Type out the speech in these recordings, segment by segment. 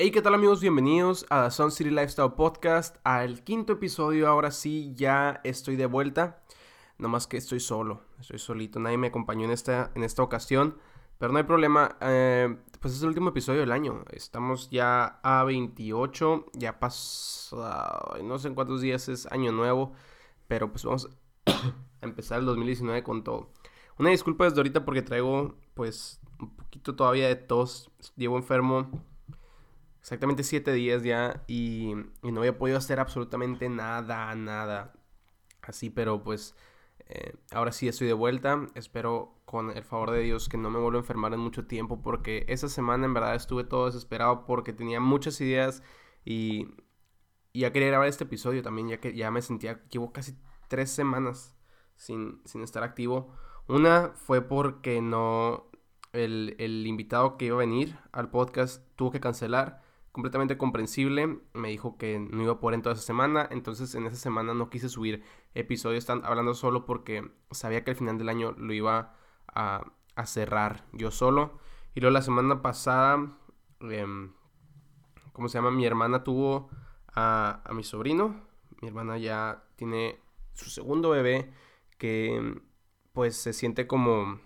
Hey, ¿qué tal amigos? Bienvenidos a Sun City Lifestyle Podcast, al quinto episodio. Ahora sí, ya estoy de vuelta. No más que estoy solo, estoy solito. Nadie me acompañó en esta, en esta ocasión. Pero no hay problema. Eh, pues es el último episodio del año. Estamos ya a 28. Ya pasó. No sé en cuántos días es año nuevo. Pero pues vamos a empezar el 2019 con todo. Una disculpa desde ahorita porque traigo pues un poquito todavía de tos. Llevo enfermo exactamente siete días ya y, no había podido hacer absolutamente nada, nada así, pero pues eh, ahora sí estoy de vuelta. Espero con el favor de Dios que no me vuelva a enfermar en mucho tiempo porque esa semana en verdad estuve todo desesperado porque tenía muchas ideas y, ya quería grabar este episodio también ya que ya me sentía, llevo casi tres semanas sin, sin estar activo. Una fue porque no, el, el invitado que iba a venir al podcast tuvo que cancelar completamente comprensible. Me dijo que no iba a poder en toda esa semana. Entonces en esa semana no quise subir episodios. Están hablando solo porque sabía que al final del año lo iba a, cerrar yo solo. Y luego la semana pasada, em, ¿cómo se llama? Mi hermana tuvo a, mi sobrino. Mi hermana ya tiene su segundo bebé que pues se siente como,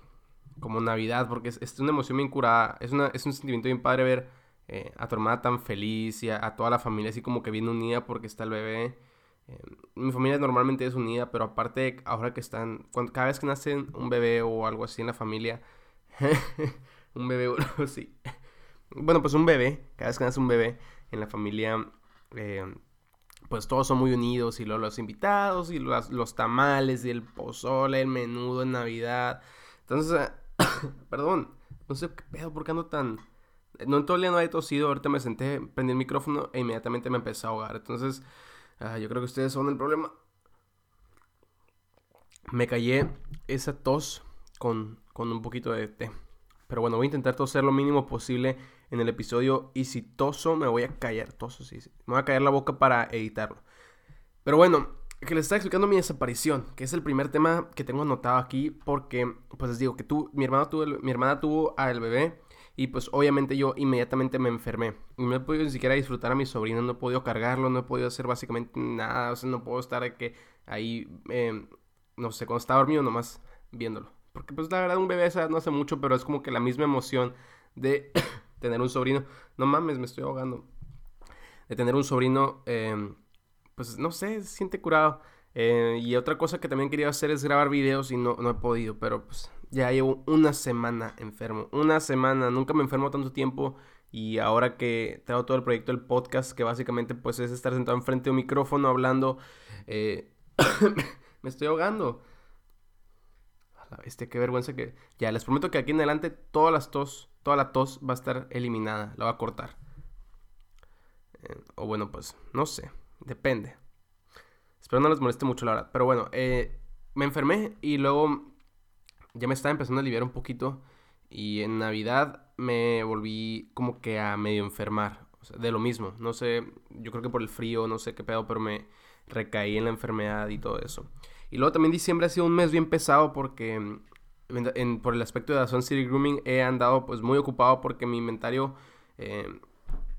como Navidad porque es, es una emoción bien curada. Es, una, es un sentimiento bien padre ver eh, a tu hermana tan feliz y a, toda la familia así como que bien unida porque está el bebé. Eh, mi familia normalmente es unida, pero aparte ahora que están, cada vez que nace un bebé o algo así en la familia, un bebé, sí. Bueno, pues un bebé, cada vez que nace un bebé en la familia, eh, pues todos son muy unidos y los invitados y los, los tamales y el pozole, el menudo en Navidad. Entonces, perdón, no sé qué pedo, ¿por qué ando tan no en todo el día no había tosido, ahorita me senté, prendí el micrófono e inmediatamente me empecé a ahogar. Entonces, ah, yo creo que ustedes son el problema. Me callé esa tos con, con un poquito de té. Pero bueno, voy a intentar toser lo mínimo posible en el episodio. Y si toso, me voy a callar. Toso, sí, sí. Me voy a callar la boca para editarlo. Pero bueno, que les estaba explicando mi desaparición, que es el primer tema que tengo anotado aquí. Porque, pues les digo que tú, mi hermana tuvo, mi hermana tuvo al bebé. Y pues obviamente yo inmediatamente me enfermé. Y no he podido ni siquiera disfrutar a mi sobrino, no he podido cargarlo, no he podido hacer básicamente nada. O sea, no puedo estar que ahí, em, no sé, cuando estaba dormido nomás viéndolo. Porque pues la verdad un bebé no hace mucho, pero es como que la misma emoción de tener un sobrino. No mames, me estoy ahogando. De tener un sobrino, em, pues no sé, se siente curado. Eh, y otra cosa que también quería hacer es grabar videos y no, no he podido, pero pues ya llevo una semana enfermo. Una semana, nunca me enfermo tanto tiempo. Y ahora que tengo todo el proyecto del podcast, que básicamente pues es estar sentado enfrente de un micrófono hablando, eh, me estoy ahogando. A la bestia, qué vergüenza que... Ya, les prometo que aquí en adelante toda las tos, toda la tos va a estar eliminada, la va a cortar. Eh, o bueno, pues, no sé, depende. Espero no les moleste mucho la verdad. Pero bueno, eh, me enfermé y luego ya me estaba empezando a aliviar un poquito. Y en Navidad me volví como que a medio enfermar. De lo mismo. No sé, yo creo que por el frío, no sé qué pedo, pero me recaí en la enfermedad y todo eso. Y luego también diciembre ha sido un mes bien pesado porque en, por el aspecto de la Sun City Grooming he andado pues muy ocupado porque mi inventario... Eh,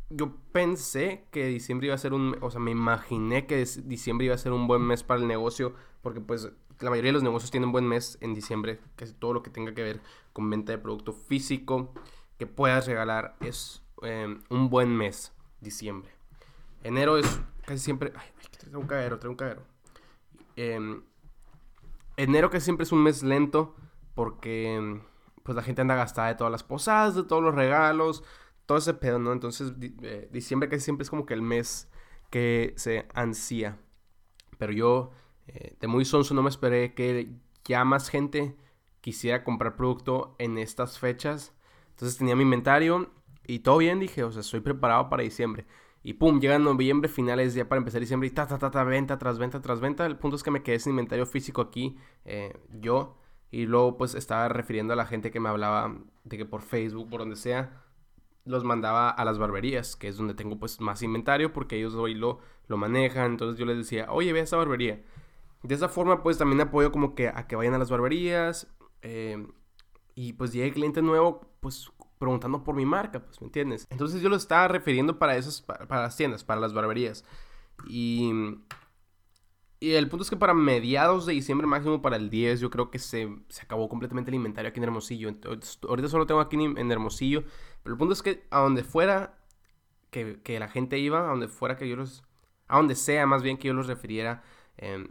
yo pensé que diciembre iba a ser un... O sea, me imaginé que diciembre iba a ser un buen mes para el negocio porque pues la mayoría de los negocios tienen buen mes en diciembre, casi todo lo que tenga que ver con venta de producto físico que puedas regalar es em, un buen mes, diciembre. Enero es casi siempre... Ay, traigo un caguero, traigo un caguero. Em, enero casi siempre es un mes lento porque pues la gente anda gastada de todas las posadas, de todos los regalos, todo ese pedo, ¿no? Entonces eh, diciembre casi siempre es como que el mes que se ansía. Pero yo eh, de muy sonso no me esperé que ya más gente quisiera comprar producto en estas fechas. Entonces tenía mi inventario y todo bien, dije, o sea, estoy preparado para diciembre. Y pum, llega noviembre, finales ya para empezar diciembre y ta, ta, ta, ta, venta tras venta tras venta. El punto es que me quedé sin inventario físico aquí, eh, yo. Y luego pues estaba refiriendo a la gente que me hablaba de que por Facebook, por donde sea, los mandaba a las barberías, que es donde tengo pues más inventario porque ellos hoy lo, lo manejan. Entonces yo les decía, oye, ve a esa barbería. De esa forma, pues también apoyo como que a que vayan a las barberías. Eh, y pues llegue cliente nuevo, pues preguntando por mi marca, pues, ¿me entiendes? Entonces yo lo estaba refiriendo para esas, para, las tiendas, para las barberías. Y, y el punto es que para mediados de diciembre, máximo para el 10, yo creo que se, se acabó completamente el inventario aquí en Hermosillo. Entonces, ahorita solo tengo aquí en Hermosillo. Pero el punto es que a donde fuera que, que la gente iba, a donde fuera que yo los... A donde sea más bien que yo los refiriera, eh,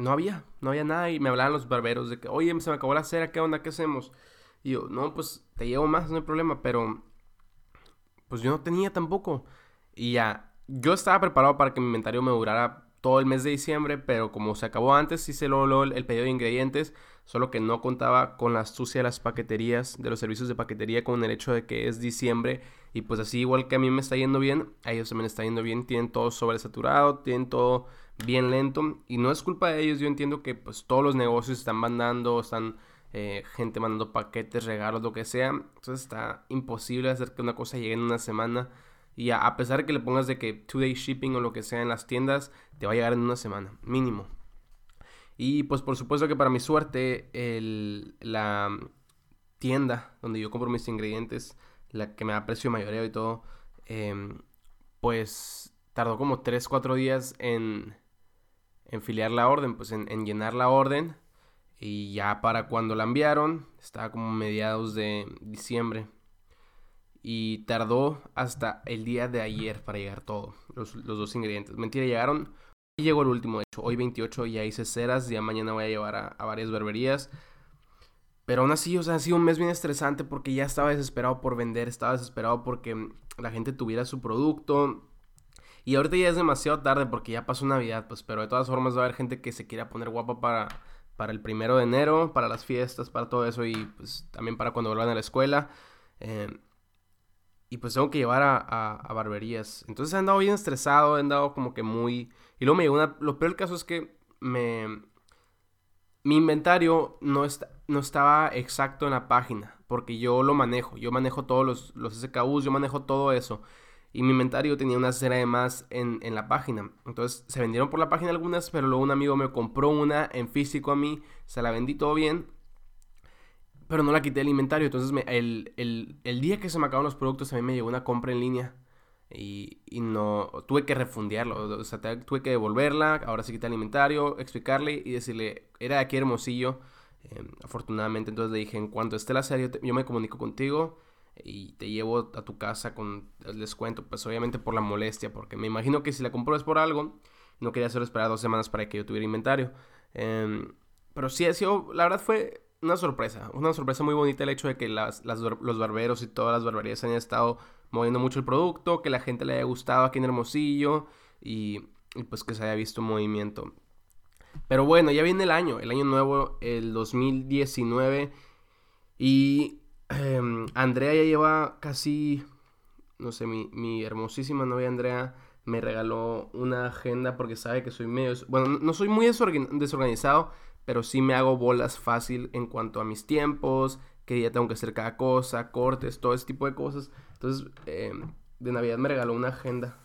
no había, no había nada. Y me hablaban los barberos de que, oye, se me acabó la cera, ¿qué onda? ¿Qué hacemos? Y yo, no, pues te llevo más, no hay problema. Pero, pues yo no tenía tampoco. Y ya, yo estaba preparado para que mi inventario me durara todo el mes de diciembre, pero como se acabó antes, hice luego el pedido de ingredientes, solo que no contaba con la astucia de las paqueterías, de los servicios de paquetería, con el hecho de que es diciembre y pues así igual que a mí me está yendo bien, a ellos también está yendo bien, tienen todo sobresaturado, tienen todo bien lento. Y no es culpa de ellos, yo entiendo que pues todos los negocios están mandando, están eh, gente mandando paquetes, regalos, lo que sea, entonces está imposible hacer que una cosa llegue en una semana. Y a, pesar de que le pongas de que two day shipping o lo que sea en las tiendas, te va a llegar en una semana, mínimo. Y pues por supuesto que para mi suerte, el, la tienda donde yo compro mis ingredientes, la que me da precio mayoreo y todo, em, pues tardó como 3-4 días en, en filiar la orden, pues en, en, llenar la orden. Y ya para cuando la enviaron, estaba como mediados de diciembre. Y tardó hasta el día de ayer para llegar todo, los, dos ingredientes. Mentira, llegaron. Y llegó el último, de hecho, hoy 28 ya hice ceras, ya mañana voy a llevar a, a varias barberías. Pero aún así, o sea, ha sido un mes bien estresante porque ya estaba desesperado por vender, estaba desesperado porque la gente tuviera su producto. Y ahorita ya es demasiado tarde porque ya pasó Navidad, pues, pero de todas formas va a haber gente que se quiera poner guapa para, para el primero de enero, para las fiestas, para todo eso y pues también para cuando vuelvan a la escuela. Eh, y pues tengo que llevar a, a, barberías. Entonces he andado bien estresado, he andado como que muy... Y luego me llegó una... Lo peor del caso es que me... Mi inventario no, está, no estaba exacto en la página, porque yo lo manejo. Yo manejo todos los, los SKUs, yo manejo todo eso. Y mi inventario tenía una cera de más en, en la página. Entonces se vendieron por la página algunas, pero luego un amigo me compró una en físico a mí, se la vendí todo bien pero no la quité del inventario. Entonces, el, día que se me acabaron los productos, a mí me llegó una compra en línea. Y, no, tuve que refundiarlo. O sea, tuve que devolverla. Ahora sí quité el inventario, explicarle y decirle, era de aquí Hermosillo. Em, afortunadamente, entonces le dije, en cuanto esté la serie, yo me comunico contigo y te llevo a tu casa con el descuento. Pues obviamente por la molestia, porque me imagino que si la compró por algo. No quería hacer esperar dos semanas para que yo tuviera inventario. Em, pero sí ha sido, la verdad fue una sorpresa, una sorpresa muy bonita el hecho de que las, los barberos y todas las barberías hayan estado moviendo mucho el producto, que la gente le haya gustado aquí en Hermosillo y, pues que se haya visto movimiento. Pero bueno, ya viene el año, el año nuevo, el 2019 y em, Andrea ya lleva casi, no sé, mi, hermosísima novia Andrea me regaló una agenda porque sabe que soy medio, bueno, no soy muy desorganizado, pero sí me hago bolas fácil en cuanto a mis tiempos, qué día tengo que hacer cada cosa, cortes, todo ese tipo de cosas. Entonces, em, de Navidad me regaló una agenda,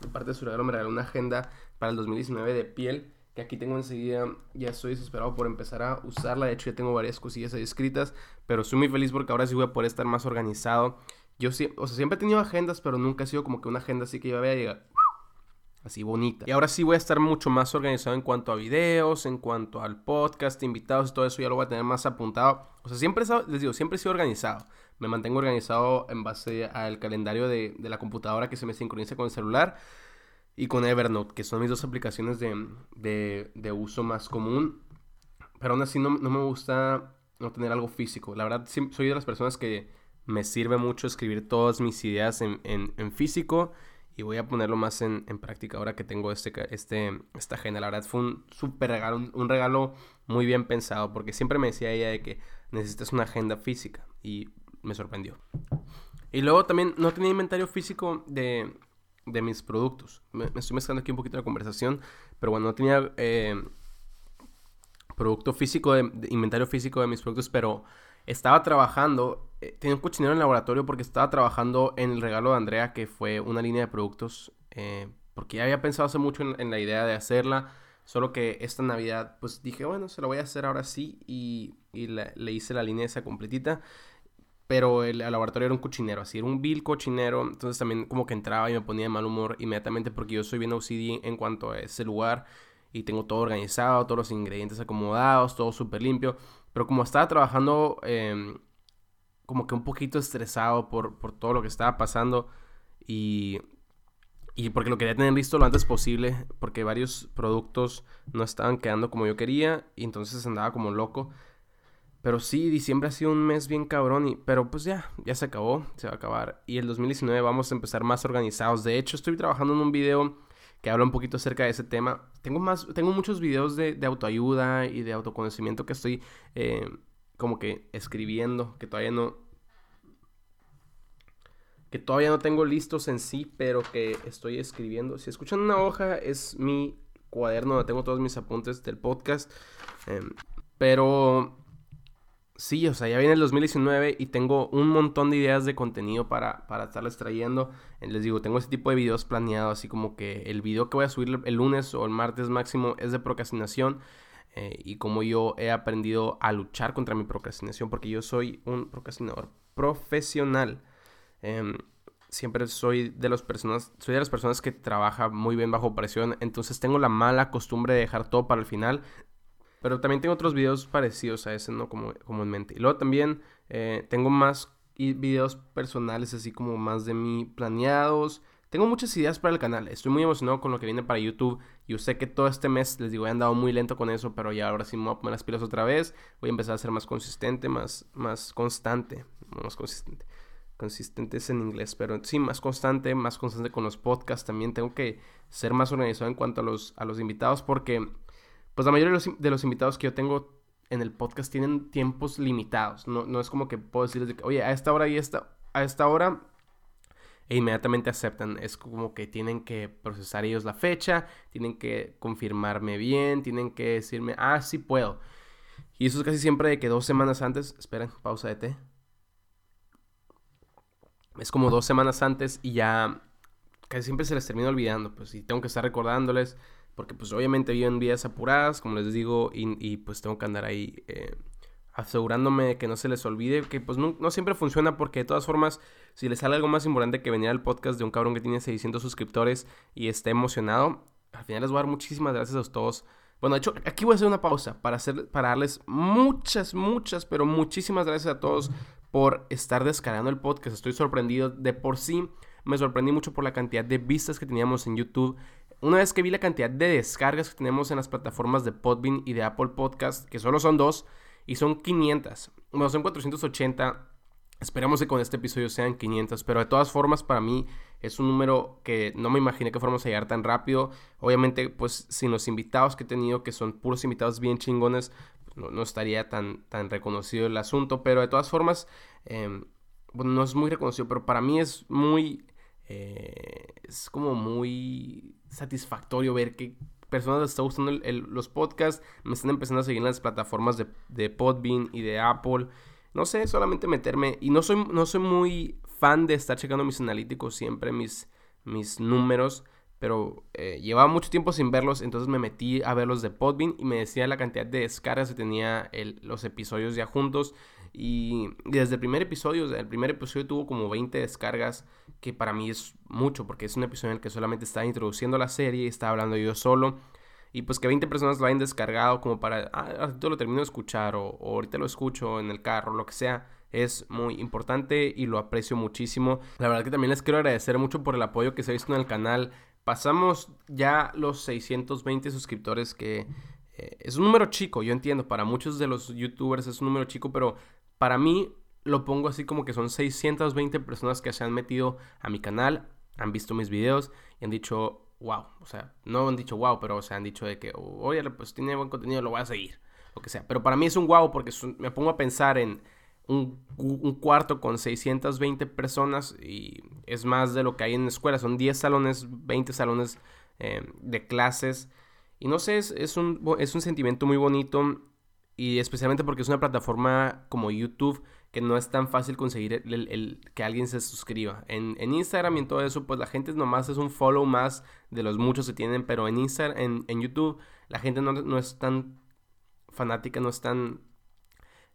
de parte de su regalo me regaló una agenda para el 2019 de piel, que aquí tengo enseguida, ya estoy desesperado por empezar a usarla, de hecho ya tengo varias cosillas ahí escritas, pero estoy muy feliz porque ahora sí voy a poder estar más organizado. Yo sí, o sea, siempre he tenido agendas, pero nunca ha sido como que una agenda así que yo vaya a llegar así bonita. Y ahora sí voy a estar mucho más organizado en cuanto a videos, en cuanto al podcast, invitados, todo eso ya lo voy a tener más apuntado. O sea, siempre, les digo, siempre he sido organizado. Me mantengo organizado en base al calendario de, la computadora que se me sincroniza con el celular y con Evernote, que son mis dos aplicaciones de, de, uso más común. Pero aún así no, no, me gusta no tener algo físico. La verdad, soy de las personas que me sirve mucho escribir todas mis ideas en, en, en físico y voy a ponerlo más en, práctica ahora que tengo este, este, esta agenda. La verdad fue un súper regalo, un, regalo muy bien pensado porque siempre me decía ella de que necesitas una agenda física y me sorprendió. Y luego también no tenía inventario físico de, de mis productos. Me, estoy mezclando aquí un poquito la conversación, pero bueno, no tenía eh, producto físico, de, inventario físico de mis productos, pero estaba trabajando eh, tenía un cochinero en el laboratorio porque estaba trabajando en el regalo de Andrea, que fue una línea de productos, eh, porque ya había pensado hace mucho en, la idea de hacerla, solo que esta Navidad, pues dije, bueno, se la voy a hacer ahora sí, y, le hice la línea esa completita. Pero el, laboratorio era un cochinero, así era un vil cochinero, entonces también como que entraba y me ponía de mal humor inmediatamente porque yo soy bien OCD en cuanto a ese lugar y tengo todo organizado, todos los ingredientes acomodados, todo súper limpio, pero como estaba trabajando em, como que un poquito estresado por, por todo lo que estaba pasando y y porque lo quería tener listo lo antes posible, porque varios productos no estaban quedando como yo quería y entonces andaba como loco. Pero sí, diciembre ha sido un mes bien cabrón, y, pero pues ya, ya se acabó, se va a acabar. Y el 2019 vamos a empezar más organizados. De hecho, estoy trabajando en un video que habla un poquito acerca de ese tema. Tengo, más, tengo muchos videos de, autoayuda y de autoconocimiento que estoy eh, como que escribiendo, que todavía no, que todavía no tengo listos en sí, pero que estoy escribiendo. Si escuchan una hoja, es mi cuaderno donde tengo todos mis apuntes del podcast. Em, pero sí, o sea, ya viene el 2019 y tengo un montón de ideas de contenido para, para estarles trayendo. Eh, les digo, tengo ese tipo de videos planeados, así como que el video que voy a subir el lunes o el martes máximo es de procrastinación. Eh, y como yo he aprendido a luchar contra mi procrastinación, porque yo soy un procrastinador profesional. Em, siempre soy de las personas, soy de las personas que trabaja muy bien bajo presión, entonces tengo la mala costumbre de dejar todo para el final. Pero también tengo otros videos parecidos a ese, ¿no? Como. Y luego también eh, tengo más videos personales, así como más de mí planeados. Tengo muchas ideas para el canal. Estoy muy emocionado con lo que viene para YouTube. Yo sé que todo este mes, les digo, he andado muy lento con eso, pero ya ahora sí me voy a poner las pilas otra vez. Voy a empezar a ser más consistente, más, más constante. Más consistente consistentes en inglés, pero sí, más constante, más constante con los podcasts. También tengo que ser más organizado en cuanto a los, a los invitados, porque pues la mayoría de los, invitados que yo tengo en el podcast tienen tiempos limitados. No, no es como que puedo decirles, que, oye, a esta hora y esta, a esta hora e inmediatamente aceptan. Es como que tienen que procesar ellos la fecha, tienen que confirmarme bien, tienen que decirme, ah, sí puedo. Y eso es casi siempre de que dos semanas antes, esperen, pausa de té es como dos semanas antes y ya casi siempre se les termina olvidando, pues, y tengo que estar recordándoles, porque pues obviamente viven vidas apuradas, como les digo, y, pues tengo que andar ahí eh, asegurándome de que no se les olvide, que pues no, siempre funciona, porque de todas formas, si les sale algo más importante que venir al podcast de un cabrón que tiene 600 suscriptores y esté emocionado, al final les voy a dar muchísimas gracias a todos. Bueno, de hecho, aquí voy a hacer una pausa para, hacer, para darles muchas, muchas, pero muchísimas gracias a todos por estar descargando el podcast. Estoy sorprendido de por sí. Me sorprendí mucho por la cantidad de vistas que teníamos en YouTube. Una vez que vi la cantidad de descargas que tenemos en las plataformas de Podbean y de Apple Podcast, que solo son dos, y son 500. Bueno, son 480. Esperamos que con este episodio sean 500, pero de todas formas para mí es un número que no me imaginé que fuéramos a llegar tan rápido. Obviamente, pues sin los invitados que he tenido, que son puros invitados bien chingones, no, estaría tan, tan reconocido el asunto, pero de todas formas, em, bueno, no es muy reconocido, pero para mí es muy, eh, es como muy satisfactorio ver que personas les está gustando los podcasts, me están empezando a seguir en las plataformas de, de Podbean y de Apple. No sé, solamente meterme. Y no soy, no soy muy fan de estar checando mis analíticos siempre, mis, mis números pero eh, llevaba mucho tiempo sin verlos, entonces me metí a verlos de Podbean y me decía la cantidad de descargas que tenía los episodios ya juntos. Y, desde el primer episodio, el primer episodio tuvo como 20 descargas, que para mí es mucho, porque es un episodio en el que solamente estaba introduciendo la serie, estaba hablando yo solo. Y pues que 20 personas lo hayan descargado como para, ah, ahorita lo termino de escuchar o, o ahorita lo escucho en el carro, lo que sea es muy importante y lo aprecio muchísimo. La verdad que también les quiero agradecer mucho por el apoyo que se ha visto en el canal. Pasamos ya los 620 suscriptores que eh, es un número chico, yo entiendo, para muchos de los youtubers es un número chico, pero para mí lo pongo así como que son 620 personas que se han metido a mi canal, han visto mis videos y han dicho, wow, o sea, no han dicho wow, pero se han dicho de que, oye, pues tiene buen contenido, lo voy a seguir, lo que sea. Pero para mí es un wow porque me pongo a pensar en un, cuarto con 620 personas y es más de lo que hay en escuela. Son 10 salones, 20 salones eh, de clases. Y no sé, es, un, es un sentimiento muy bonito y especialmente porque es una plataforma como YouTube que no es tan fácil conseguir el, que alguien se suscriba. En, Instagram y en todo eso, pues la gente nomás es un follow más de los muchos que tienen, pero en Instagram, en, YouTube, la gente no, no es tan fanática, no es tan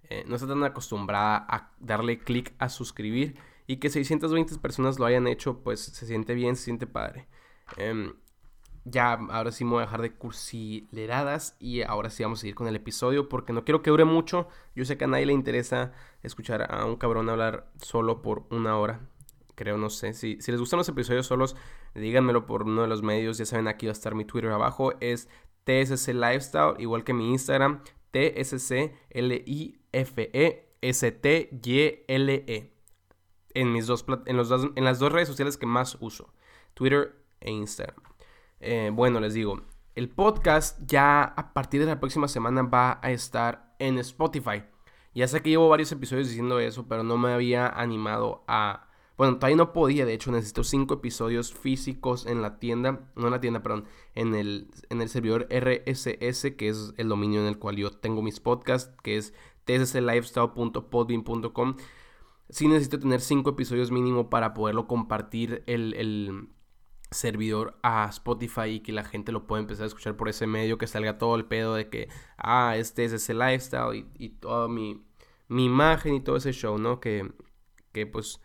eh, no está tan acostumbrada a darle clic a suscribir y que 620 personas lo hayan hecho, pues se siente bien, se siente padre. Em, ya, ahora sí me voy a dejar de cursileradas y ahora sí vamos a seguir con el episodio porque no quiero que dure mucho. Yo sé que a nadie le interesa escuchar a un cabrón hablar solo por una hora. Creo, no sé. Si, si les gustan los episodios solos, díganmelo por uno de los medios. Ya saben, aquí va a estar mi Twitter abajo. Es TSC Lifestyle, igual que mi Instagram. TSC En, mis dos, en, los en las dos redes sociales que más uso. Twitter e Instagram. Eh, bueno, les digo, el podcast ya a partir de la próxima semana va a estar en Spotify. Ya sé que llevo varios episodios diciendo eso, pero no me había animado a... Bueno, todavía no podía, de hecho necesito cinco episodios físicos en la tienda, no en la tienda, perdón, en el, en el servidor RSS, que es el dominio en el cual yo tengo mis podcasts, que es tsclifestyle.podbean.com. Sí necesito tener cinco episodios mínimo para poderlo compartir el, servidor a Spotify y que la gente lo pueda empezar a escuchar por ese medio, que salga todo el pedo de que, ah, este es ese lifestyle y, toda mi, mi, imagen y todo ese show, ¿no? Que, que pues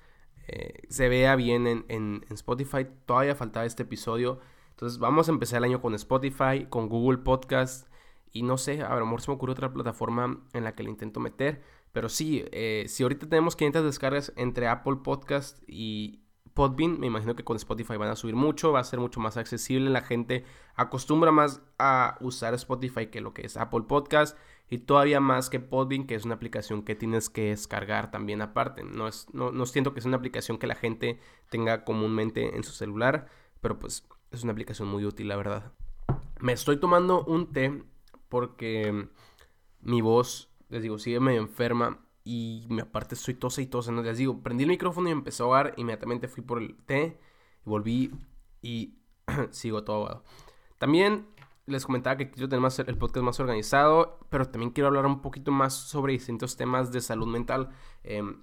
eh, se vea bien en, en, Spotify. Todavía faltaba este episodio. Entonces vamos a empezar el año con Spotify, con Google Podcast y no sé, a lo mejor se me ocurre otra plataforma en la que le intento meter. Pero sí, eh, si ahorita tenemos 500 descargas entre Apple Podcast y, Podbean, me imagino que con Spotify van a subir mucho, va a ser mucho más accesible, la gente acostumbra más a usar Spotify que lo que es Apple Podcast y todavía más que Podbean, que es una aplicación que tienes que descargar también aparte. No, es, no, no siento que es una aplicación que la gente tenga comúnmente en su celular, pero pues es una aplicación muy útil, la verdad. Me estoy tomando un té porque mi voz, les digo, sigue medio enferma y me aparte estoy tosa y tosa, ¿no? Les digo, prendí el micrófono y empezó a ahogar, inmediatamente fui por el té, y volví y sigo todo ahogado. También les comentaba que quiero tener más, el podcast más organizado, pero también quiero hablar un poquito más sobre distintos temas de salud mental. Em,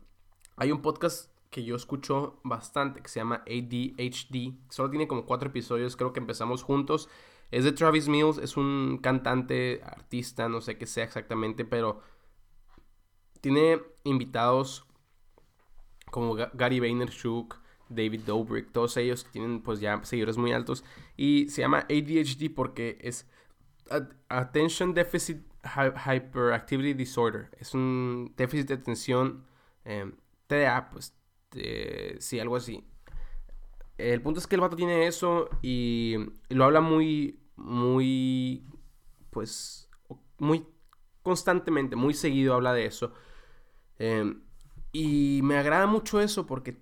hay un podcast que yo escucho bastante que se llama ADHD. Solo tiene como cuatro episodios, creo que empezamos juntos. Es de Travis Mills, es un cantante, artista, no sé qué sea exactamente, pero tiene invitados como Gary Vaynerchuk, David Dobrik, todos ellos tienen pues ya seguidores muy altos. Y se llama ADHD porque es Attention Deficit Hyperactivity Disorder. Es un déficit de atención, eh, TDA, pues sí, algo así. El punto es que el vato tiene eso y, lo habla muy, muy, pues, muy constantemente, muy seguido habla de eso. Em, y me agrada mucho eso porque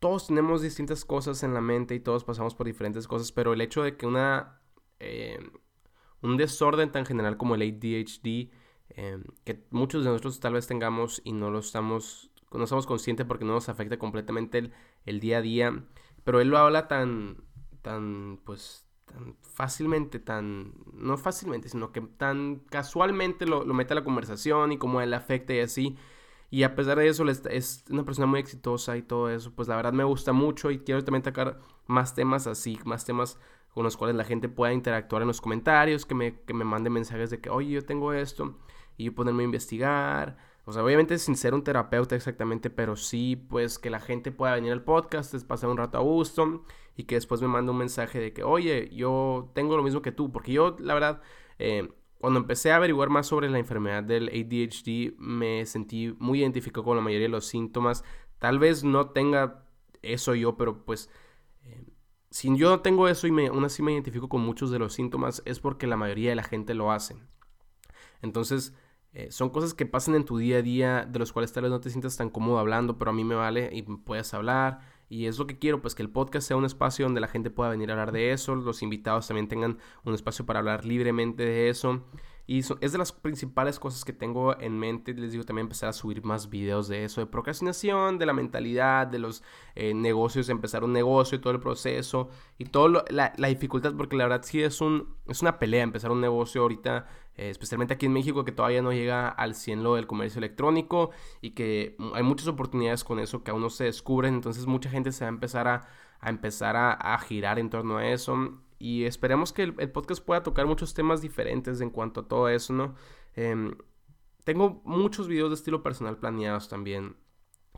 todos tenemos distintas cosas en la mente y todos pasamos por diferentes cosas, pero el hecho de que una em, un desorden tan general como el ADHD, em, que muchos de nosotros tal vez tengamos y no lo estamos, no estamos conscientes porque no nos afecta completamente el, el día a día, pero él lo habla tan, tan, pues, tan fácilmente, tan, no fácilmente, sino que tan casualmente lo, lo mete a la conversación y cómo él afecta y así. Y a pesar de eso, es una persona muy exitosa y todo eso. Pues la verdad me gusta mucho y quiero también tocar más temas así, más temas con los cuales la gente pueda interactuar en los comentarios, que me, que me mande mensajes de que, oye, yo tengo esto, y yo ponerme a investigar. O sea, obviamente sin ser un terapeuta exactamente, pero sí, pues que la gente pueda venir al podcast, pasar un rato a gusto y que después me mande un mensaje de que, oye, yo tengo lo mismo que tú, porque yo, la verdad, eh, cuando empecé a averiguar más sobre la enfermedad del ADHD, me sentí muy identificado con la mayoría de los síntomas. Tal vez no tenga eso yo, pero pues eh, si yo tengo eso y me, aún así me identifico con muchos de los síntomas, es porque la mayoría de la gente lo hace. Entonces, eh, son cosas que pasan en tu día a día, de los cuales tal vez no te sientas tan cómodo hablando, pero a mí me vale y puedes hablar y es lo que quiero, pues que el podcast sea un espacio donde la gente pueda venir a hablar de eso, los invitados también tengan un espacio para hablar libremente de eso. Y es de las principales cosas que tengo en mente. Les digo también empezar a subir más videos de eso, de procrastinación, de la mentalidad, de los eh, negocios, de empezar un negocio y todo el proceso y toda la, la, dificultad, porque la verdad sí es, un, es una pelea empezar un negocio ahorita, eh, especialmente aquí en México, que todavía no llega al 100 lo del comercio electrónico y que hay muchas oportunidades con eso que aún no se descubren. Entonces mucha gente se va a empezar a, a empezar a, a girar en torno a eso y esperemos que el, podcast pueda tocar muchos temas diferentes en cuanto a todo eso, ¿no? Em, tengo muchos videos de estilo personal planeados también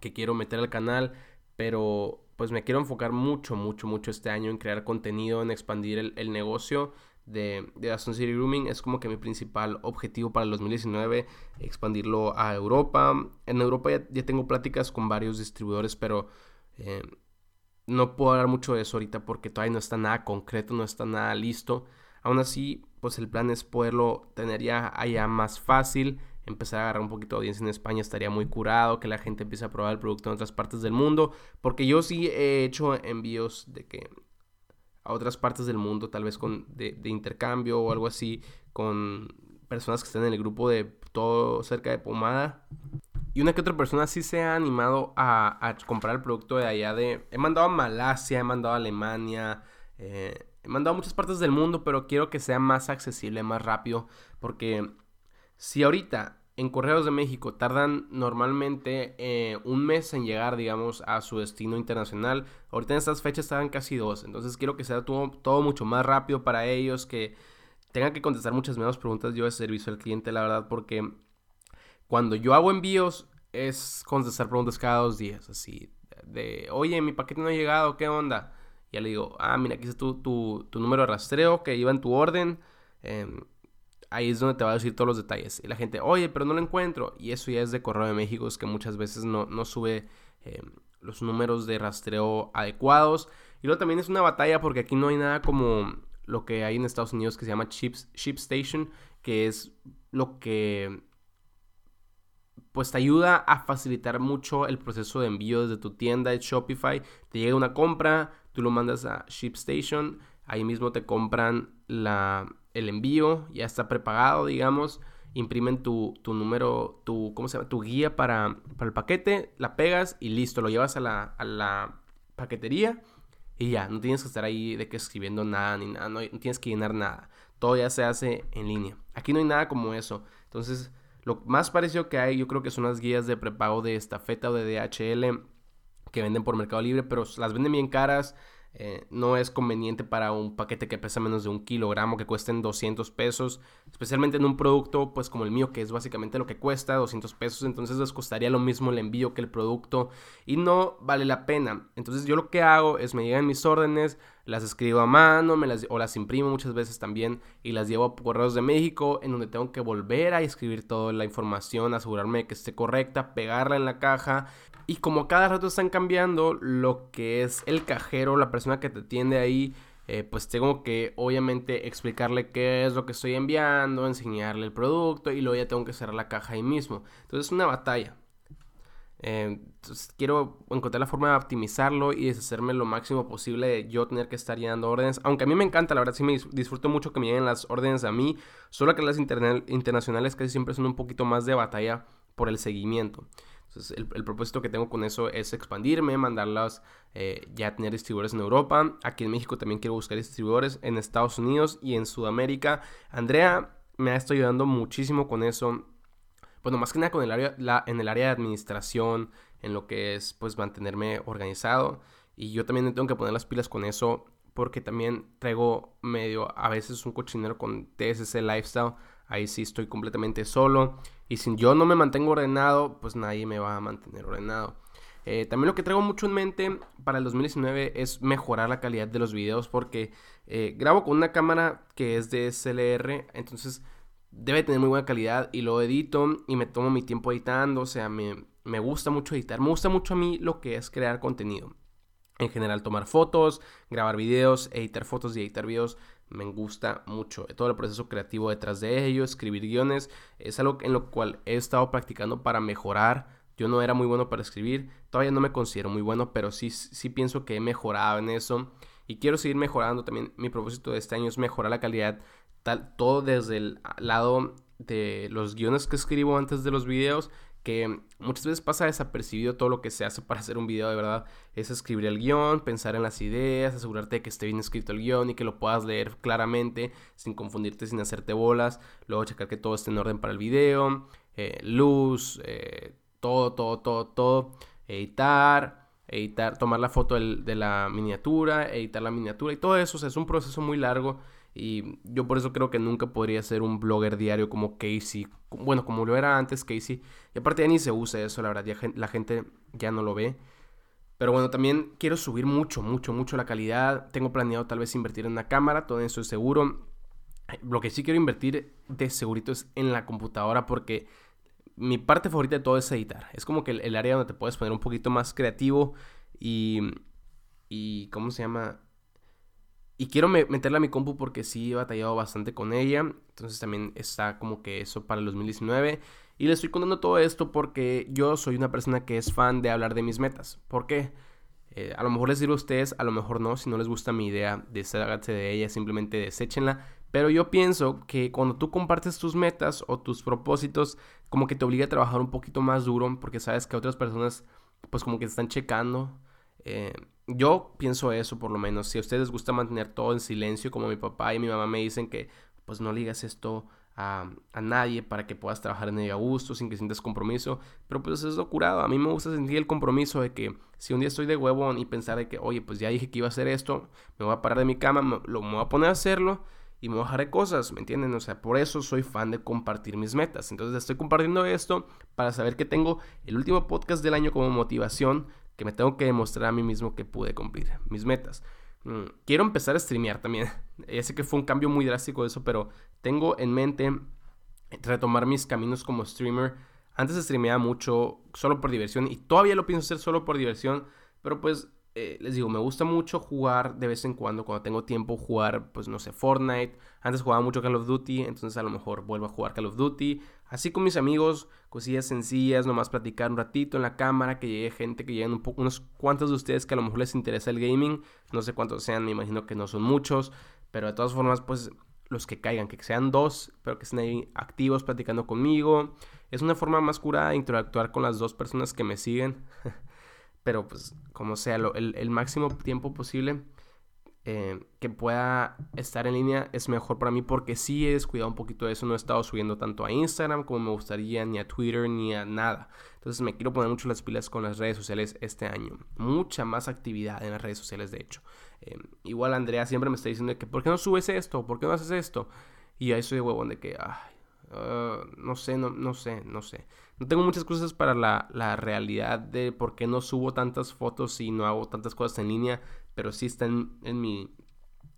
que quiero meter al canal, pero pues me quiero enfocar mucho, mucho, mucho este año en crear contenido, en expandir el, negocio de, de Aston City Grooming. Es como que mi principal objetivo para el 2019, expandirlo a Europa. En Europa ya, tengo pláticas con varios distribuidores, pero eh, no puedo hablar mucho de eso ahorita porque todavía no está nada concreto, no está nada listo. Aún así, pues el plan es poderlo tener ya allá más fácil, empezar a agarrar un poquito de audiencia en España estaría muy curado, que la gente empiece a probar el producto en otras partes del mundo, porque yo sí he hecho envíos de que a otras partes del mundo, tal vez con de, intercambio o algo así, con personas que estén en el grupo de todo cerca de Pomada. Y una que otra persona sí se ha animado a, comprar el producto de allá de... He mandado a Malasia, he mandado a Alemania, eh, he mandado a muchas partes del mundo, pero quiero que sea más accesible, más rápido, porque si ahorita en Correos de México tardan normalmente eh, un mes en llegar, digamos, a su destino internacional. Ahorita en estas fechas tardan casi dos. Entonces quiero que sea todo, todo mucho más rápido para ellos, que tengan que contestar muchas menos preguntas yo de servicio al cliente, la verdad, porque cuando yo hago envíos es contestar preguntas cada dos días, así de, oye, mi paquete no ha llegado, ¿qué onda? Ya le digo, ah, mira, aquí está tu, número de rastreo que iba en tu orden. Eh, ahí es donde te va a decir todos los detalles. Y la gente, oye, pero no lo encuentro. Y eso ya es de Correo de México, es que muchas veces no, no sube eh, los números de rastreo adecuados. Y luego también es una batalla porque aquí no hay nada como lo que hay en Estados Unidos que se llama Chips, Station, que es lo que pues te ayuda a facilitar mucho el proceso de envío desde tu tienda de Shopify. Te llega una compra, tú lo mandas a ShipStation, ahí mismo te compran la, el envío, ya está prepagado, digamos, imprimen tu, número, tu, ¿cómo se llama? Tu guía para, el paquete, la pegas y listo, lo llevas a la, a la paquetería y ya, no tienes que estar ahí de que escribiendo nada ni nada, no, tienes que llenar nada, todo ya se hace en línea. Aquí no hay nada como eso, entonces lo más parecido que hay yo creo que son las guías de prepago de estafeta o de DHL que venden por Mercado Libre, pero las venden bien caras eh, no es conveniente para un paquete que pesa menos de un kilogramo que cuesten 200 pesos, especialmente en un producto pues como el mío que es básicamente lo que cuesta 200 pesos, entonces les costaría lo mismo el envío que el producto y no vale la pena. Entonces yo lo que hago es me llegan mis órdenes, las escribo a mano me las, o las imprimo muchas veces también y las llevo a Correos de México en donde tengo que volver a escribir toda la información, asegurarme de que esté correcta, pegarla en la caja y como cada rato están cambiando lo que es el cajero, la persona que te atiende ahí, eh, pues tengo que obviamente explicarle qué es lo que estoy enviando, enseñarle el producto y luego ya tengo que cerrar la caja ahí mismo. Entonces es una batalla. Eh, entonces quiero encontrar la forma de optimizarlo y deshacerme lo máximo posible de yo tener que estar llenando órdenes. Aunque a mí me encanta, la verdad sí me disfruto mucho que me lleguen las órdenes a mí. Solo que las internacionales casi siempre son un poquito más de batalla por el seguimiento. Entonces, el, propósito que tengo con eso es expandirme, mandarlas, eh, ya tener distribuidores en Europa. Aquí en México también quiero buscar distribuidores en Estados Unidos y en Sudamérica. Andrea me ha estado ayudando muchísimo con eso. Bueno, más que nada con el área, en el área de administración, en lo que es pues mantenerme organizado. Y yo también tengo que poner las pilas con eso porque también traigo medio a veces un cochinero con TSC Lifestyle. Ahí sí estoy completamente solo. Y si yo no me mantengo ordenado, pues nadie me va a mantener ordenado. Eh, también lo que traigo mucho en mente para el 2019 es mejorar la calidad de los videos porque eh, grabo con una cámara que es de SLR, entonces debe tener muy buena calidad y lo edito y me tomo mi tiempo editando, o sea, me, me gusta mucho editar, me gusta mucho a mí lo que es crear contenido. En general, tomar fotos, grabar videos, editar fotos y editar videos me gusta mucho. Todo el proceso creativo detrás de ello, escribir guiones, es algo en lo cual he estado practicando para mejorar. Yo no era muy bueno para escribir, todavía no me considero muy bueno, pero sí, sí pienso que he mejorado en eso y quiero seguir mejorando también. Mi propósito de este año es mejorar la calidad, tal, todo desde el lado de los guiones que escribo antes de los videos que muchas veces pasa desapercibido todo lo que se hace para hacer un video de verdad. Es escribir el guion, pensar en las ideas, asegurarte de que esté bien escrito el guion y que lo puedas leer claramente sin confundirte, sin hacerte bolas. Luego checar que todo esté en orden para el video, eh, luz, eh, todo, todo, todo, todo. Editar, editar, tomar la foto de la miniatura, editar la miniatura y todo eso. es un proceso muy largo Y yo por eso creo que nunca podría ser un blogger diario como Casey. Bueno, como lo era antes Casey. Y aparte ya ni se usa eso, la verdad. Ya la gente ya no lo ve. Pero bueno, también quiero subir mucho, mucho, mucho la calidad. Tengo planeado tal vez invertir en una cámara, todo eso es seguro. Lo que sí quiero invertir de segurito es en la computadora porque mi parte favorita de todo es editar. Es como que el, área donde te puedes poner un poquito más creativo y... y ¿Cómo se llama? Y quiero meterla a mi compu porque sí he batallado bastante con ella. Entonces también está como que eso para el 2019. Y le estoy contando todo esto porque yo soy una persona que es fan de hablar de mis metas. ¿Por qué? Eh, a lo mejor les sirve a ustedes, a lo mejor no. Si no les gusta mi idea, desháganse de ella, simplemente deséchenla. Pero yo pienso que cuando tú compartes tus metas o tus propósitos, como que te obliga a trabajar un poquito más duro porque sabes que otras personas pues como que te están checando. Eh, yo pienso eso por lo menos. Si a ustedes les gusta mantener todo en silencio, como mi papá y mi mamá me dicen que pues no ligas esto a, nadie para que puedas trabajar en ello a gusto, sin que sientas compromiso. Pero pues es lo curado. A mí me gusta sentir el compromiso de que si un día estoy de huevón y pensar de que, oye, pues ya dije que iba a hacer esto, me voy a parar de mi cama, lo, me voy a poner a hacerlo y me voy a dejar de cosas, ¿me entienden? O sea, por eso soy fan de compartir mis metas. Entonces estoy compartiendo esto para saber que tengo el último podcast del año como motivación, que me tengo que demostrar a mí mismo que pude cumplir mis metas. Mm, quiero empezar a streamear también. Ya sé que fue un cambio muy drástico eso, pero tengo en mente retomar mis caminos como streamer. Antes streameaba mucho solo por diversión y todavía lo pienso hacer solo por diversión, pero pues eh, les digo, me gusta mucho jugar de vez en cuando, cuando tengo tiempo, jugar, pues no sé, Fortnite. Antes jugaba mucho Call of Duty, entonces a lo mejor vuelvo a jugar Call of Duty. Así con mis amigos, cosillas sencillas, nomás platicar un ratito en la cámara, que llegue gente, que lleguen un poco, unos cuantos de ustedes que a lo mejor les interesa el gaming. No sé cuántos sean, me imagino que no son muchos, pero de todas formas, pues los que caigan, que sean dos, pero que estén ahí activos platicando conmigo. Es una forma más curada de interactuar con las dos personas que me siguen. pero pues como sea, el, máximo tiempo posible eh, que pueda estar en línea es mejor para mí porque sí he descuidado un poquito de eso, no he estado subiendo tanto a Instagram como me gustaría, ni a Twitter, ni a nada. Entonces me quiero poner mucho las pilas con las redes sociales este año. Mucha más actividad en las redes sociales, de hecho. Eh, igual Andrea siempre me está diciendo que, ¿por qué no subes esto? ¿Por qué no haces esto? Y ahí soy de huevón de que, ay, ah, no sé, no, no sé, no sé. No tengo muchas cosas para la, la, realidad de por qué no subo tantas fotos y no hago tantas cosas en línea, pero sí están en, mi,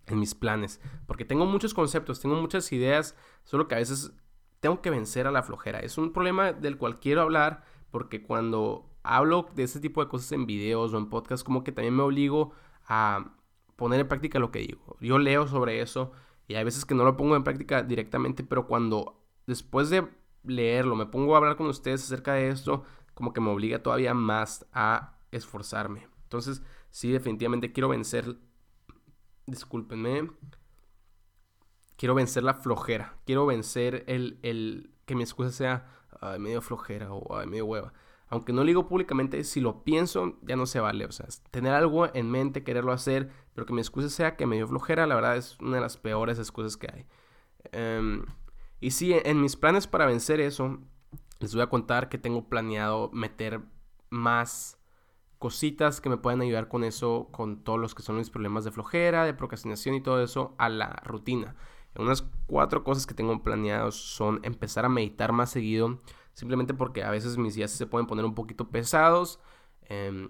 en mis planes. Porque tengo muchos conceptos, tengo muchas ideas, solo que a veces tengo que vencer a la flojera. Es un problema del cual quiero hablar porque cuando hablo de ese tipo de cosas en videos o en podcasts, como que también me obligo a poner en práctica lo que digo. Yo leo sobre eso y hay veces que no lo pongo en práctica directamente, pero cuando después de leerlo, me pongo a hablar con ustedes acerca de esto, como que me obliga todavía más a esforzarme. Entonces, sí, definitivamente quiero vencer, discúlpenme, quiero vencer la flojera, quiero vencer el, el que mi excusa sea medio flojera o medio hueva. Aunque no lo digo públicamente, si lo pienso, ya no se vale. O sea, tener algo en mente, quererlo hacer, pero que mi excusa sea que me dio flojera, la verdad es una de las peores excusas que hay. Em, y sí, en mis planes para vencer eso, les voy a contar que tengo planeado meter más cositas que me puedan ayudar con eso, con todos los que son mis problemas de flojera, de procrastinación y todo eso, a la rutina. Unas cuatro cosas que tengo planeados son empezar a meditar más seguido, simplemente porque a veces mis días se pueden poner un poquito pesados em,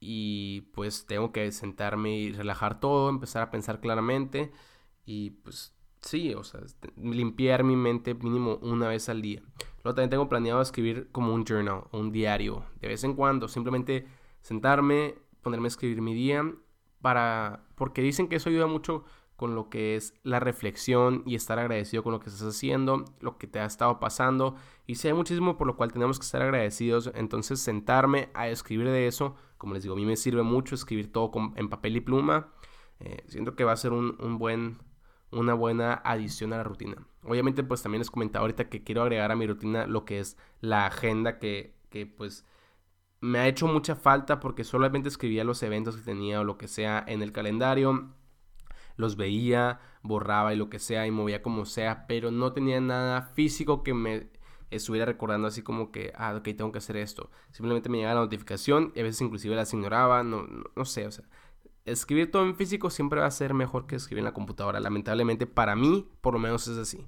y pues tengo que sentarme y relajar todo, empezar a pensar claramente y pues Sí, o sea, limpiar mi mente mínimo una vez al día. Luego también tengo planeado escribir como un journal, un diario, de vez en cuando. Simplemente sentarme, ponerme a escribir mi día, para, porque dicen que eso ayuda mucho con lo que es la reflexión y estar agradecido con lo que estás haciendo, lo que te ha estado pasando. Y si hay muchísimo por lo cual tenemos que estar agradecidos, entonces sentarme a escribir de eso, como les digo, a mí me sirve mucho escribir todo en papel y pluma. Eh, siento que va a ser un, un buen una buena adición a la rutina. Obviamente, pues también les comentaba ahorita que quiero agregar a mi rutina lo que es la agenda que, que pues me ha hecho mucha falta porque solamente escribía los eventos que tenía o lo que sea en el calendario, los veía, borraba y lo que sea y movía como sea, pero no tenía nada físico que me estuviera recordando así como que, ah, ok, tengo que hacer esto. Simplemente me llegaba la notificación y a veces inclusive las ignoraba, no, no, no sé, o sea, escribir todo en físico siempre va a ser mejor que escribir en la computadora. Lamentablemente para mí, por lo menos es así.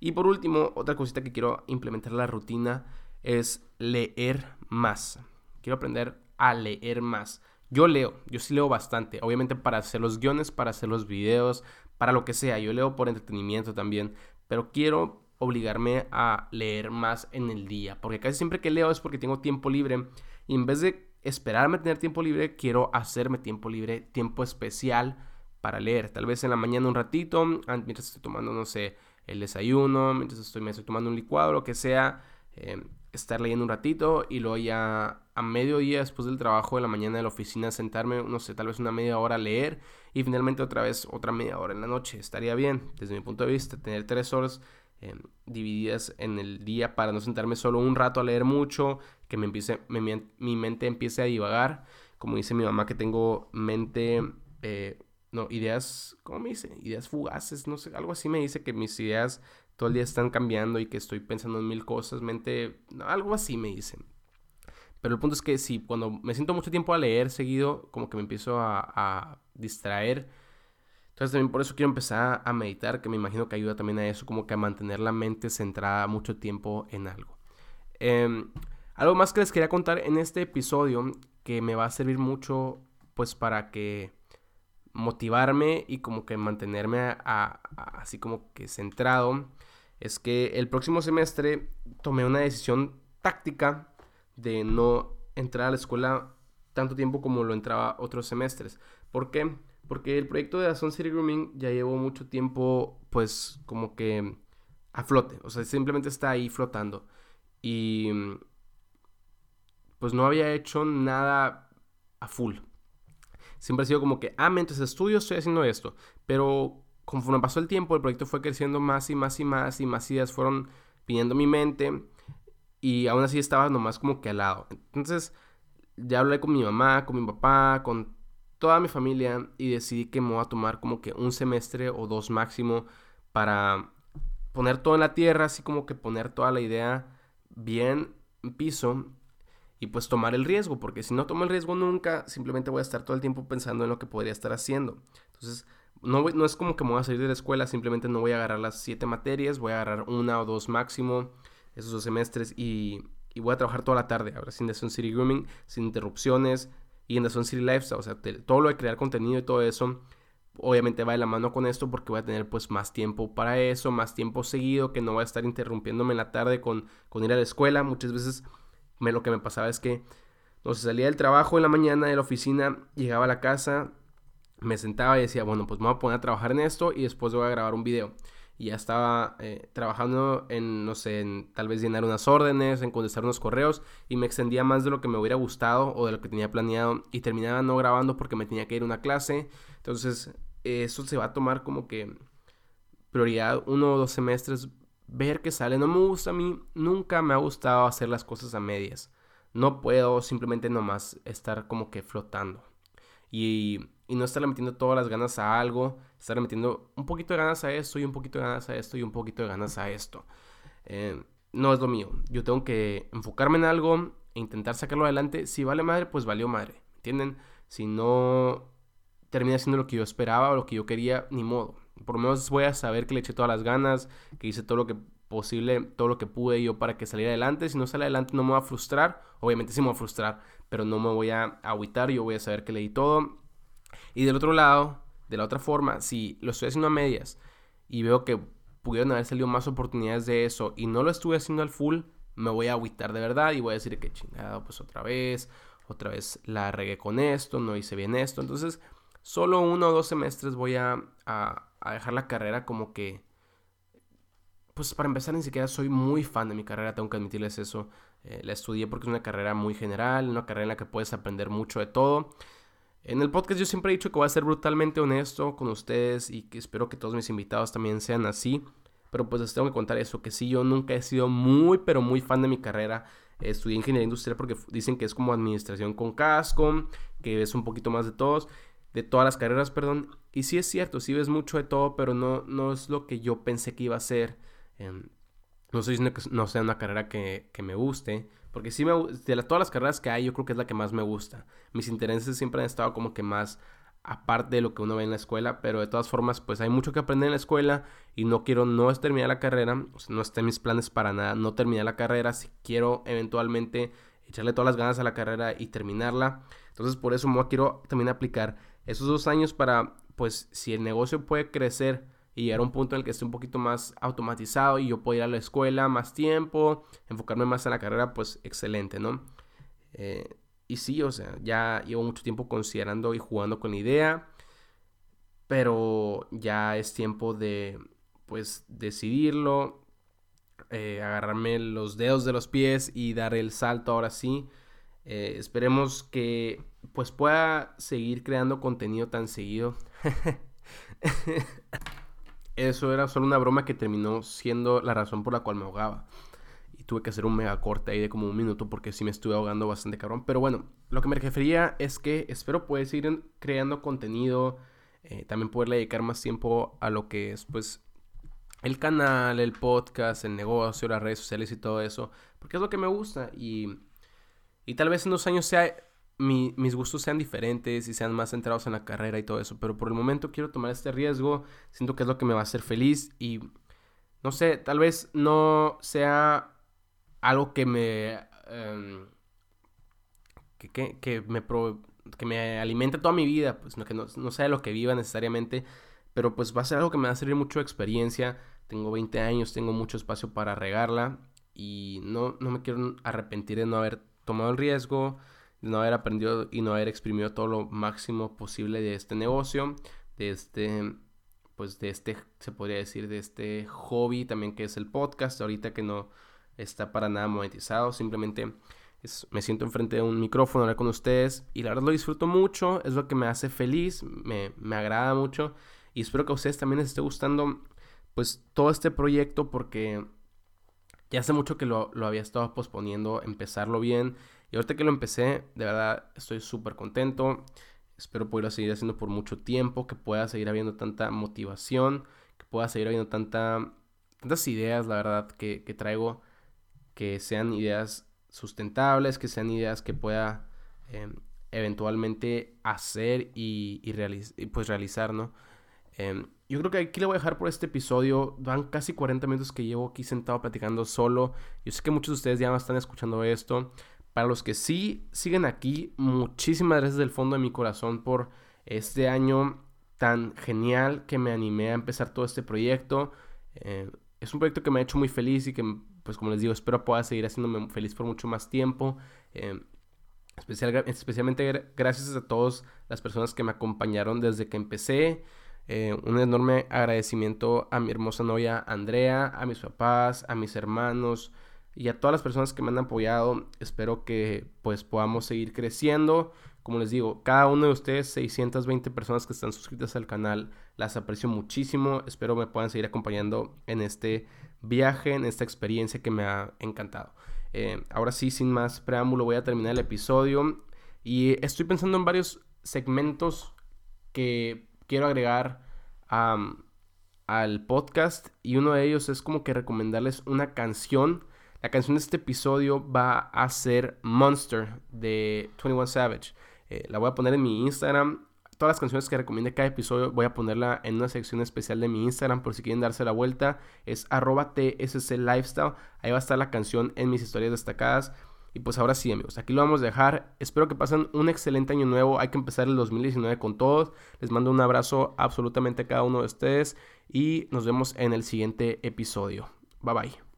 Y por último, otra cosita que quiero implementar en la rutina es leer más. Quiero aprender a leer más. Yo leo, yo sí leo bastante. Obviamente para hacer los guiones, para hacer los videos, para lo que sea. Yo leo por entretenimiento también. Pero quiero obligarme a leer más en el día. Porque casi siempre que leo es porque tengo tiempo libre. Y en vez de esperarme a tener tiempo libre, quiero hacerme tiempo libre, tiempo especial para leer. Tal vez en la mañana un ratito, mientras estoy tomando, no sé, el desayuno, mientras estoy, me estoy tomando un licuado, lo que sea. Eh, estar leyendo un ratito y luego ya a mediodía después del trabajo de la mañana de la oficina sentarme, no sé, tal vez una media hora a leer y finalmente otra vez otra media hora en la noche. Estaría bien, desde mi punto de vista, tener tres horas eh, divididas en el día para no sentarme solo un rato a leer mucho, que me empiece, mi mente empiece a divagar. Como dice mi mamá que tengo mente, eh, no, ideas, ¿cómo me dice? Ideas fugaces, no sé, algo así me dice que mis ideas todo el día están cambiando y que estoy pensando en mil cosas, mente, algo así me dicen. Pero el punto es que si cuando me siento mucho tiempo a leer seguido, como que me empiezo a, distraer. Entonces también por eso quiero empezar a meditar, que me imagino que ayuda también a eso, como que a mantener la mente centrada mucho tiempo en algo. Em, algo más que les quería contar en este episodio, que me va a servir mucho, pues para que motivarme y como que mantenerme así como que centrado es que el próximo semestre tomé una decisión táctica de no entrar a la escuela tanto tiempo como lo entraba otros semestres. ¿Por qué? Porque el proyecto de Dazón City Grooming ya llevó mucho tiempo, pues, como que a flote. O sea, simplemente está ahí flotando. Y pues no había hecho nada a full. Siempre ha sido como que, ah, mientras estudio estoy haciendo esto. Pero conforme pasó el tiempo, el proyecto fue creciendo más y más y más y más ideas fueron viniendo a mi mente y aún así estaba nomás como que al lado. Entonces ya hablé con mi mamá, con mi papá, con toda mi familia y decidí que me voy a tomar como que un semestre o dos máximo para poner todo en la tierra, así como que poner toda la idea bien en piso y pues tomar el riesgo, porque si no tomo el riesgo nunca, simplemente voy a estar todo el tiempo pensando en lo que podría estar haciendo. Entonces, no, no es como que me voy a salir de la escuela, simplemente no voy a agarrar las siete materias, voy a agarrar una o dos máximo esos dos semestres y, y voy a trabajar toda la tarde, ahora sin Sun City Grooming, sin interrupciones y en Sun City Lifestyle, o sea, todo lo de crear contenido y todo eso, obviamente va de la mano con esto porque voy a tener pues más tiempo para eso, más tiempo seguido, que no voy a estar interrumpiéndome en la tarde con, con ir a la escuela, muchas veces me, lo que me pasaba es que, no salía del trabajo en la mañana de la oficina, llegaba a la casa, me sentaba y decía, bueno, pues me voy a poner a trabajar en esto y después voy a grabar un video. Y ya estaba eh, trabajando en, no sé, en tal vez llenar unas órdenes, en contestar unos correos y me extendía más de lo que me hubiera gustado o de lo que tenía planeado y terminaba no grabando porque me tenía que ir a una clase. Entonces, eso se va a tomar como que prioridad uno o dos semestres, ver qué sale. No me gusta a mí, nunca me ha gustado hacer las cosas a medias. No puedo simplemente nomás estar como que flotando. Y y no estarle metiendo todas las ganas a algo, estarle metiendo un poquito de ganas a esto y un poquito de ganas a esto y un poquito de ganas a esto. Eh, no es lo mío. Yo tengo que enfocarme en algo e intentar sacarlo adelante. Si vale madre, pues valió madre. ¿Entienden? Si no termina siendo lo que yo esperaba o lo que yo quería, ni modo. Por lo menos voy a saber que le eché todas las ganas, que hice todo lo que posible, todo lo que pude yo para que saliera adelante. Si no sale adelante no me voy a frustrar. Obviamente sí me voy a frustrar, pero no me voy a agüitar. Yo voy a saber que le di todo y del otro lado, de la otra forma, si lo estoy haciendo a medias y veo que pudieron haber salido más oportunidades de eso y no lo estuve haciendo al full, me voy a agüitar de verdad y voy a decir que chingado, pues otra vez, otra vez la regué con esto, no hice bien esto. Entonces, solo uno o dos semestres voy a, a, dejar la carrera como que... Pues para empezar, ni siquiera soy muy fan de mi carrera, tengo que admitirles eso. Eh, la estudié porque es una carrera muy general, una carrera en la que puedes aprender mucho de todo. En el podcast yo siempre he dicho que voy a ser brutalmente honesto con ustedes y que espero que todos mis invitados también sean así. Pero pues les tengo que contar eso, que sí, yo nunca he sido muy, pero muy fan de mi carrera. estudié ingeniería industrial porque dicen que es como administración con casco, que es un poquito más de todos, de todas las carreras, perdón. Y sí es cierto, sí ves mucho de todo, pero no, no es lo que yo pensé que iba a ser. Em, no estoy diciendo que no sea una carrera que, que me guste, porque sí me de todas las carreras que hay, yo creo que es la que más me gusta. Mis intereses siempre han estado como que más aparte de lo que uno ve en la escuela, pero de todas formas, pues hay mucho que aprender en la escuela y no quiero no terminar la carrera, no está en mis planes para nada, no terminar la carrera, si quiero eventualmente echarle todas las ganas a la carrera y terminarla, entonces por eso quiero también aplicar esos dos años para, pues si el negocio puede crecer y llegar a un punto en el que esté un poquito más automatizado y yo puedo ir a la escuela más tiempo, enfocarme más en la carrera, pues excelente, ¿no? Eh, y sí, o sea, ya llevo mucho tiempo considerando y jugando con la idea, pero ya es tiempo de, pues, decidirlo, eh, agarrarme los dedos de los pies y dar el salto ahora sí. Eh, esperemos que, pues, pueda seguir creando contenido tan seguido. Eso era solo una broma que terminó siendo la razón por la cual me ahogaba tuve que hacer un mega corte ahí de como un minuto porque sí me estuve ahogando bastante cabrón. Pero bueno, lo que me refería es que espero poder seguir creando contenido, eh, también poderle dedicar más tiempo a lo que es pues el canal, el podcast, el negocio, las redes sociales y todo eso, porque es lo que me gusta y, y tal vez en unos años sea, mis gustos sean diferentes y sean más centrados en la carrera y todo eso, pero por el momento quiero tomar este riesgo, siento que es lo que me va a hacer feliz y no sé, tal vez no sea algo que me... Em, que, me que me alimente toda mi vida, pues no, que no, no sea lo que viva necesariamente, pero pues va a ser algo que me va a servir mucho experiencia. Tengo 20 años, tengo mucho espacio para regarla y no, no me quiero arrepentir de no haber tomado el riesgo, de no haber aprendido y no haber exprimido todo lo máximo posible de este negocio, de este, pues de este, se podría decir, de este hobby también que es el podcast, ahorita que no, está para nada monetizado, simplemente me siento enfrente de un micrófono, hablar con ustedes y la verdad lo disfruto mucho, es lo que me hace feliz, me, agrada mucho y espero que a ustedes también les esté gustando pues todo este proyecto porque ya hace mucho que lo, lo había estado posponiendo, empezarlo bien y ahorita que lo empecé, de verdad estoy súper contento. Espero poderlo seguir haciendo por mucho tiempo, que pueda seguir habiendo tanta motivación, que pueda seguir habiendo tanta, tantas ideas, la verdad, que, traigo que sean ideas sustentables, que sean ideas que pueda em, eventualmente hacer y, pues realizar, ¿no? Em, yo creo que aquí le voy a dejar por este episodio. Van casi 40 minutos que llevo aquí sentado platicando solo. Yo sé que muchos de ustedes ya están escuchando esto. Para los que sí siguen aquí, muchísimas gracias del fondo de mi corazón por este año tan genial que me animé a empezar todo este proyecto. Eh, es un proyecto que me ha hecho muy feliz y que pues como les digo, espero pueda seguir haciéndome feliz por mucho más tiempo. Eh, especial, especialmente gracias a todas las personas que me acompañaron desde que empecé. Eh, un enorme agradecimiento a mi hermosa novia Andrea, a mis papás, a mis hermanos y a todas las personas que me han apoyado. Espero que pues podamos seguir creciendo. Como les digo, cada uno de ustedes, 620 personas que están suscritas al canal, las aprecio muchísimo. Espero me puedan seguir acompañando en este viaje, en esta experiencia que me ha encantado. Eh, ahora sí, sin más preámbulo, voy a terminar el episodio. Y estoy pensando en varios segmentos que quiero agregar al podcast. Y uno de ellos es como que recomendarles una canción. La canción de este episodio va a ser Monster de 21 Savage. Eh, la voy a poner en mi Instagram. Todas las canciones que recomiende cada episodio voy a ponerla en una sección especial de mi Instagram por si quieren darse la vuelta. Es arroba TSC Lifestyle. Ahí va a estar la canción en mis historias destacadas. Y pues ahora sí, amigos, aquí lo vamos a dejar. Espero que pasen un excelente año nuevo. Hay que empezar el 2019 con todos. Les mando un abrazo absolutamente a cada uno de ustedes y nos vemos en el siguiente episodio. Bye bye.